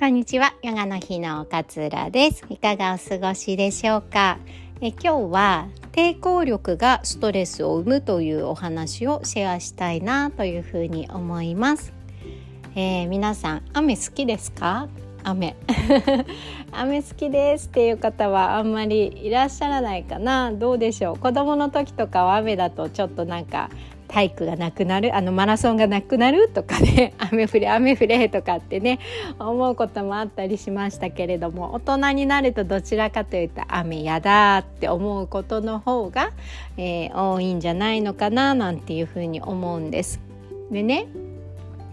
こんにちは。ヨガの日の勝浦です。いかがお過ごしでしょうか？え今日は抵抗力がストレスを生むというお話をシェアしたいなというふうに思います、えー、皆さん雨好きですか？雨。雨好きですっていう方はあんまりいらっしゃらないかな。どうでしょう？子供の時とかは雨だとちょっとなんか体育がなくなるあのマラソンがなくなるとかね 雨降れ雨降れとかってね思うこともあったりしましたけれども大人になるとどちらかというと雨やだって思うことの方が、えー、多いんじゃないのかななんていうふうに思うんです。でね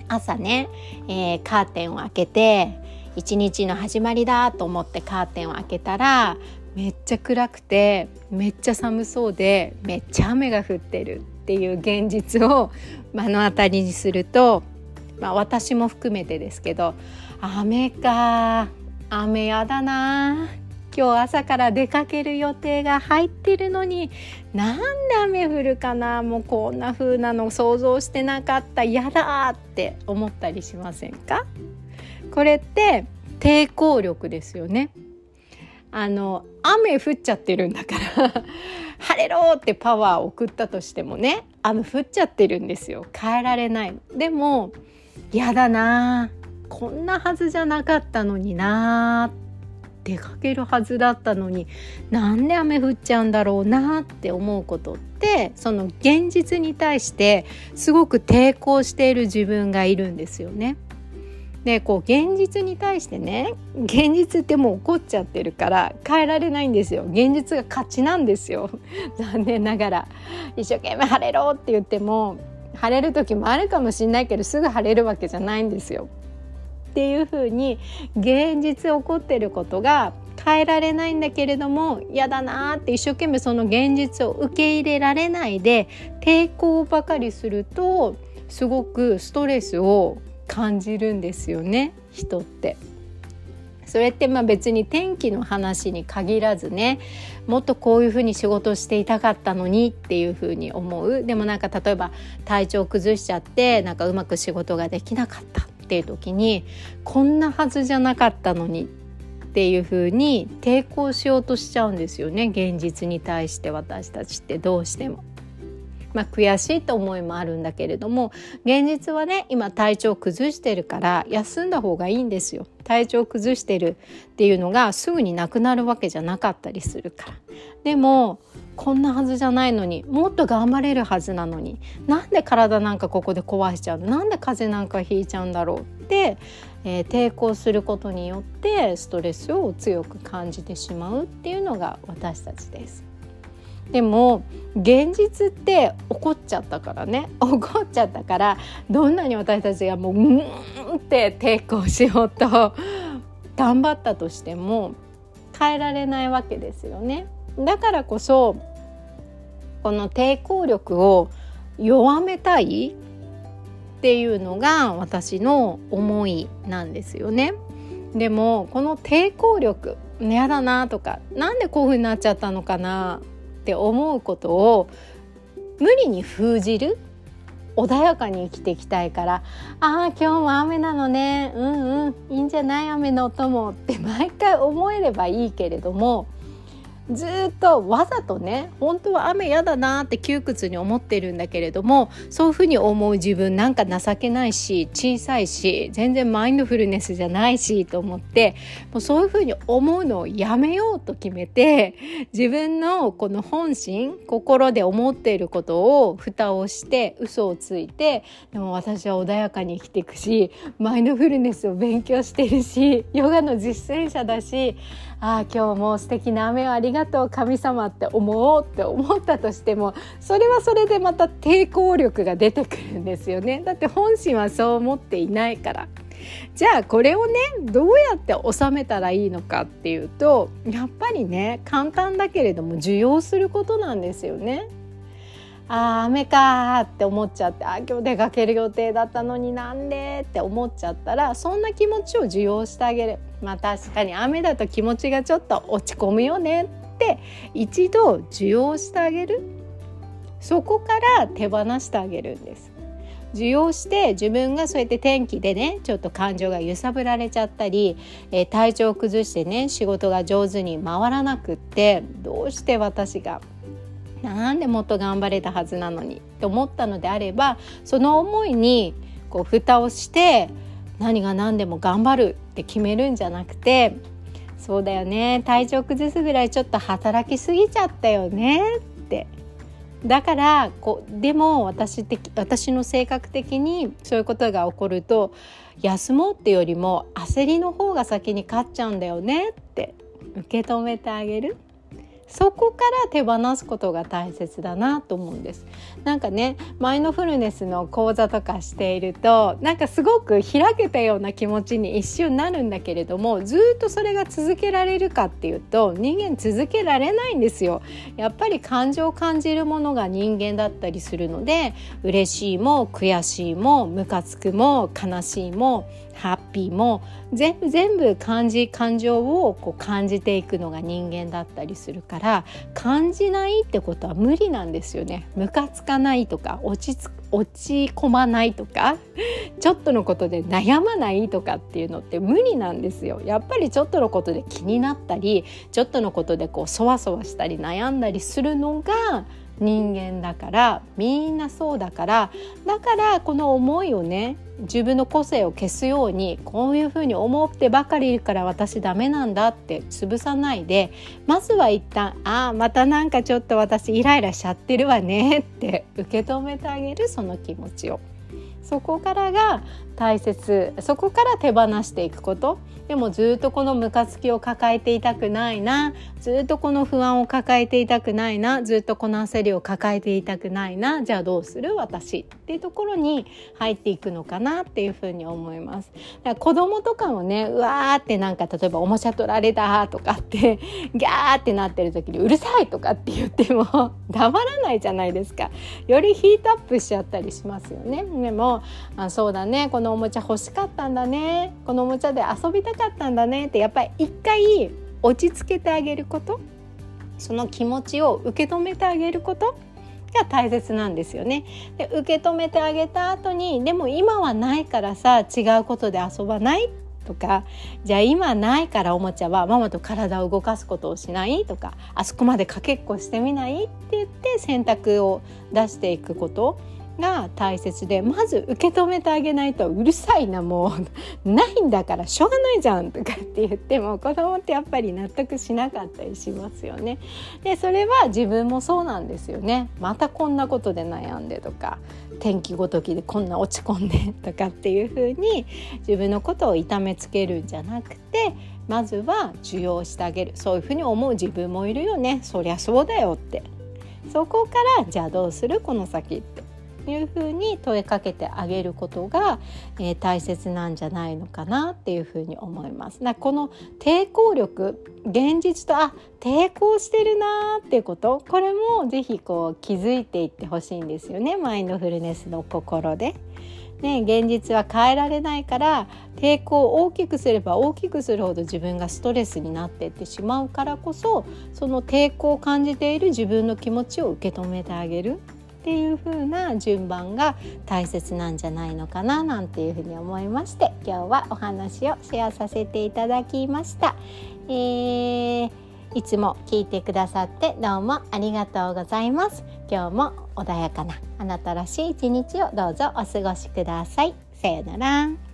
朝ね、えー、カーテンを開けて一日の始まりだと思ってカーテンを開けたらめっちゃ暗くてめっちゃ寒そうでめっちゃ雨が降ってるっていう現実を目の当たりにすると、まあ、私も含めてですけど雨か雨やだな。今日朝から出かける予定が入ってるのになんで雨降るかな。もうこんな風なの想像してなかった。やだって思ったりしませんか？これって抵抗力ですよね。あの雨降っちゃってるんだから 晴れろってパワーを送ったとしてもね雨降っちゃってるんですよ。変えられない。でもやだなこんなはずじゃなかったのにな出かけるはずだったのになんで雨降っちゃうんだろうなって思うことってその現実に対してすごく抵抗している自分がいるんですよね。でこう現実に対してね現実ってもう起こっちゃってるから変えられないんですよ。現実が勝ちなんですよ。残念ながら。一生懸命晴れろって言っても晴れる時もあるかもしんないけどすぐ晴れるわけじゃないんですよ。っていうふうに現実起こってることが変えられないんだけれども嫌だなって一生懸命その現実を受け入れられないで抵抗ばかりするとすごくストレスを感じるんですよね人って。それってまあ別に天気の話に限らずねもっとこういうふうに仕事していたかったのにっていうふうに思うでもなんか例えば体調崩しちゃってなんかうまく仕事ができなかったっていう時にこんなはずじゃなかったのにっていうふうに抵抗しようとしちゃうんですよね現実に対して私たちってどうしても。まあ、悔しいと思いもあるんだけれども現実はね今体調崩してるから休んだ方がいいんですよ。体調崩してるっていうのがすぐになくなるわけじゃなかったりするから。でもこんなはずじゃないのにもっと頑張れるはずなのになんで体なんかここで壊しちゃうなんで風邪なんかひいちゃうんだろうって、えー、抵抗することによってストレスを強く感じてしまうっていうのが私たちです。でも現実って怒っちゃったからね 怒っちゃったからどんなに私たちがもううんって抵抗しようと頑張ったとしても変えられないわけですよね。だからこそこの抵抗力を弱めたいっていうのが私の思いなんですよね。でもこの抵抗力嫌だなとかなんでこういうふうになっちゃったのかなって思うことを無理に封じる穏やかに生きていきたいから「ああ今日も雨なのね。うんうん。いいんじゃない？雨の音も」って毎回思えればいいけれどもずっとわざとね本当は雨嫌だなって窮屈に思ってるんだけれどもそういうふうに思う自分なんか情けないし小さいし全然マインドフルネスじゃないしと思ってもうそういうふうに思うのをやめようと決めて自分のこの本心心で思っていることを蓋をして嘘をついてでも私は穏やかに生きていくしマインドフルネスを勉強してるしヨガの実践者だしああ今日も素敵な雨をありがとうがとう神様って思おうって思ったとしてもそれはそれでまた抵抗力が出てくるんですよね。だって本心はそう思っていないから。じゃあこれをねどうやって収めたらいいのかっていうとやっぱりね簡単だけれども受容することなんですよね。あ雨かって思っちゃってあ今日出かける予定だったのになんでって思っちゃったらそんな気持ちを受容してあげる。まあ確かに雨だと気持ちがちょっと落ち込むよね。って一度受容してあげる。そこから手放してあげるんです。受容して自分がそうやって天気でねちょっと感情が揺さぶられちゃったり、えー、体調を崩してね仕事が上手に回らなくってどうして私がなんでもっと頑張れたはずなのにと思ったのであればその思いにこう蓋をして何が何でも頑張るって決めるんじゃなくてそうだよね。体調崩すぐらいちょっと働きすぎちゃったよね。って。だからこでも私的私の性格的にそういうことが起こると休もうってよりも焦りの方が先に勝っちゃうんだよね。って。受け止めてあげる。そこから手放すことが大切だなと思うんです。なんかねマインドフルネスの講座とかしているとなんかすごく開けたような気持ちに一瞬なるんだけれどもずっとそれが続けられるかっていうと人間続けられないんですよ。やっぱり感情を感じるものが人間だったりするので嬉しいも悔しいもムカつくも悲しいもハッピーも全部全部感じ感情をこう感じていくのが人間だったりするから感じないってことは無理なんですよね。ムカつかないとか落ち着落ち込まないとか ちょっとのことで悩まないとかっていうのって無理なんですよやっぱりちょっとのことで気になったりちょっとのことでこうそわそわしたり悩んだりするのが人間だからみんなそうだからだからこの思いをね自分の個性を消すようにこういうふうに思ってばかりいるから私ダメなんだって潰さないでまずは一旦ああまたなんかちょっと私イライラしちゃってるわねって受け止めてあげるその気持ちを。そこからが大切。そこから手放していくこと。でもずっとこのムカつきを抱えていたくないな。ずっとこの不安を抱えていたくないな。ずっとこの焦りを抱えていたくないな。じゃあどうする？私っていうところに入っていくのかなっていうふうに思います。だから子供とかもねうわーってなんか例えばおもちゃ取られたとかってギャーってなってる時にうるさいとかって言っても黙らないじゃないですか。よりヒートアップしちゃったりしますよね。でもあそうだね。このおもちゃ欲しかったんだね。このおもちゃで遊びたかったんだね。ってやっぱり一回落ち着けてあげること。その気持ちを受け止めてあげること。が大切なんですよね。で受け止めてあげた後にでも今はないからさ違うことで遊ばないとか。じゃあ今ないからおもちゃはママと体を動かすことをしない。とかあそこまでかけっこしてみない。って言って選択を出していくこと。が大切でまず受け止めてあげないとうるさいなもうないんだからしょうがないじゃんとかって言っても子供ってやっぱり納得しなかったりしますよね。でそれは自分もそうなんですよね。またこんなことで悩んでとか天気ごときでこんな落ち込んでとかっていう風に自分のことを痛めつけるんじゃなくてまずは受容してあげるそういうふうに思う自分もいるよねそりゃそうだよってそこからじゃあどうする？この先っていうふうに問いかけてあげることが、えー、大切なんじゃないのかなっていうふうに思います。この抵抗力現実とあ抵抗してるなっていうことこれもぜひこう気づいていってほしいんですよねマインドフルネスの心で。ね、現実は変えられないから抵抗を大きくすれば大きくするほど自分がストレスになっていってしまうからこそその抵抗を感じている自分の気持ちを受け止めてあげるっていう風な順番が大切なんじゃないのかななんていう風に思いまして今日はお話をシェアさせていただきました。えー、いつも聞いてくださってどうもありがとうございます。今日も穏やかなあなたらしい一日をどうぞお過ごしください。さよなら。